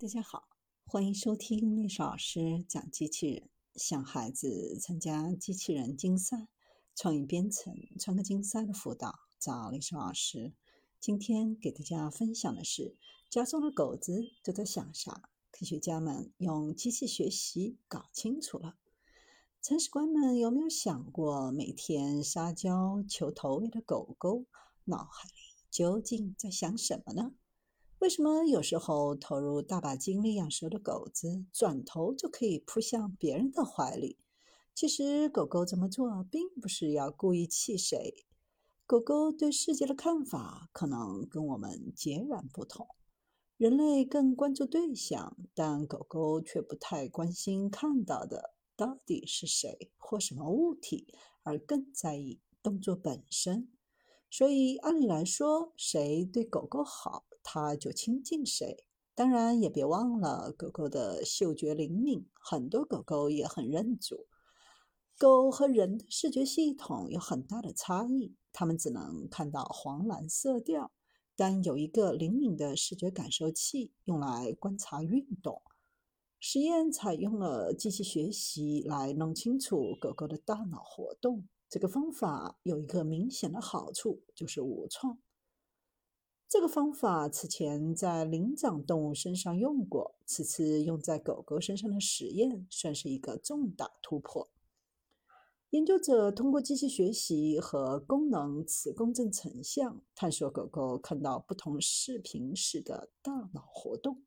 大家好，欢迎收听历史老师讲机器人。想孩子参加机器人竞赛、创意编程、创客竞赛的辅导，找历史老师。今天给大家分享的是：家中的狗子都在想啥？科学家们用机器学习搞清楚了。铲屎官们有没有想过，每天撒娇求投喂的狗狗脑海里究竟在想什么呢？为什么有时候投入大把精力养蛇的狗子，转头就可以扑向别人的怀里？其实，狗狗这么做并不是要故意气谁。狗狗对世界的看法可能跟我们截然不同。人类更关注对象，但狗狗却不太关心看到的到底是谁或什么物体，而更在意动作本身。所以，按理来说，谁对狗狗好？它就亲近谁，当然也别忘了狗狗的嗅觉灵敏，很多狗狗也很认主。狗和人的视觉系统有很大的差异，它们只能看到黄蓝色调，但有一个灵敏的视觉感受器用来观察运动。实验采用了机器学习来弄清楚狗狗的大脑活动，这个方法有一个明显的好处，就是无创。这个方法此前在灵长动物身上用过，此次用在狗狗身上的实验算是一个重大突破。研究者通过机器学习和功能磁共振成像，探索狗狗看到不同视频时的大脑活动。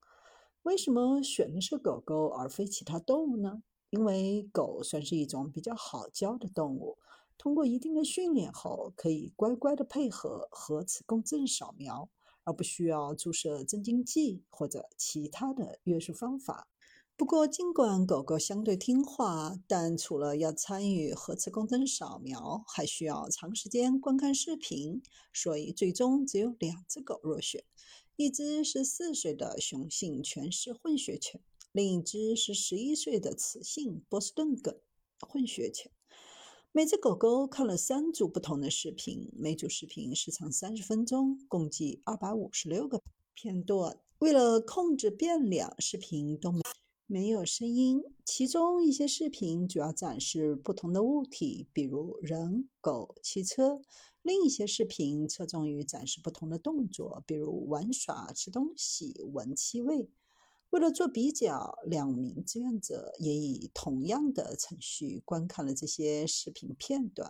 为什么选的是狗狗而非其他动物呢？因为狗算是一种比较好教的动物。通过一定的训练后，可以乖乖的配合核磁共振扫描，而不需要注射镇静剂或者其他的约束方法。不过，尽管狗狗相对听话，但除了要参与核磁共振扫描，还需要长时间观看视频，所以最终只有两只狗入选：一只是四岁的雄性犬是混血犬，另一只是十一岁的雌性波士顿梗混血犬。每只狗狗看了三组不同的视频，每组视频时长三十分钟，共计二百五十六个片段。为了控制变量，视频都没没有声音。其中一些视频主要展示不同的物体，比如人、狗、汽车；另一些视频侧重于展示不同的动作，比如玩耍、吃东西、闻气味。为了做比较，两名志愿者也以同样的程序观看了这些视频片段。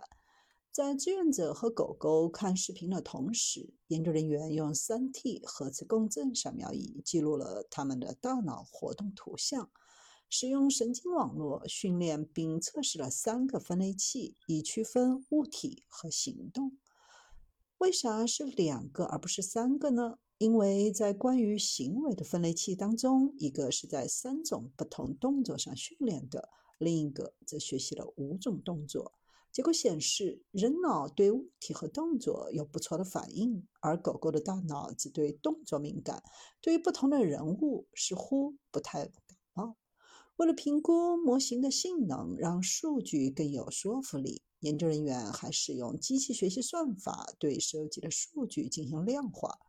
在志愿者和狗狗看视频的同时，研究人员用 3T 核磁共振扫描仪记录了他们的大脑活动图像，使用神经网络训练并测试了三个分类器，以区分物体和行动。为啥是两个而不是三个呢？因为在关于行为的分类器当中，一个是在三种不同动作上训练的，另一个则学习了五种动作。结果显示，人脑对物体和动作有不错的反应，而狗狗的大脑只对动作敏感，对于不同的人物似乎不太感冒。为了评估模型的性能，让数据更有说服力，研究人员还使用机器学习算法对收集的数据进行量化。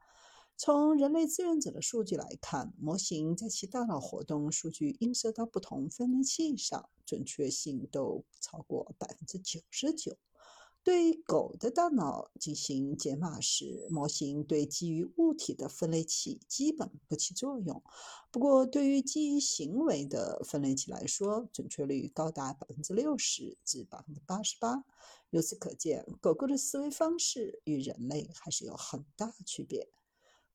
从人类志愿者的数据来看，模型在其大脑活动数据映射到不同分类器上，准确性都超过百分之九十九。对狗的大脑进行解码时，模型对基于物体的分类器基本不起作用。不过，对于基于行为的分类器来说，准确率高达百分之六十至百分之八十八。由此可见，狗狗的思维方式与人类还是有很大区别。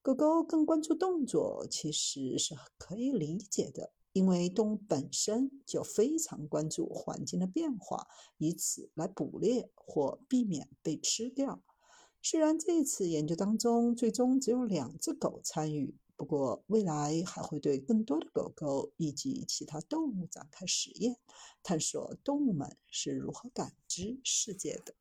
狗狗更关注动作，其实是可以理解的，因为动物本身就非常关注环境的变化，以此来捕猎或避免被吃掉。虽然这次研究当中最终只有两只狗参与，不过未来还会对更多的狗狗以及其他动物展开实验，探索动物们是如何感知世界的。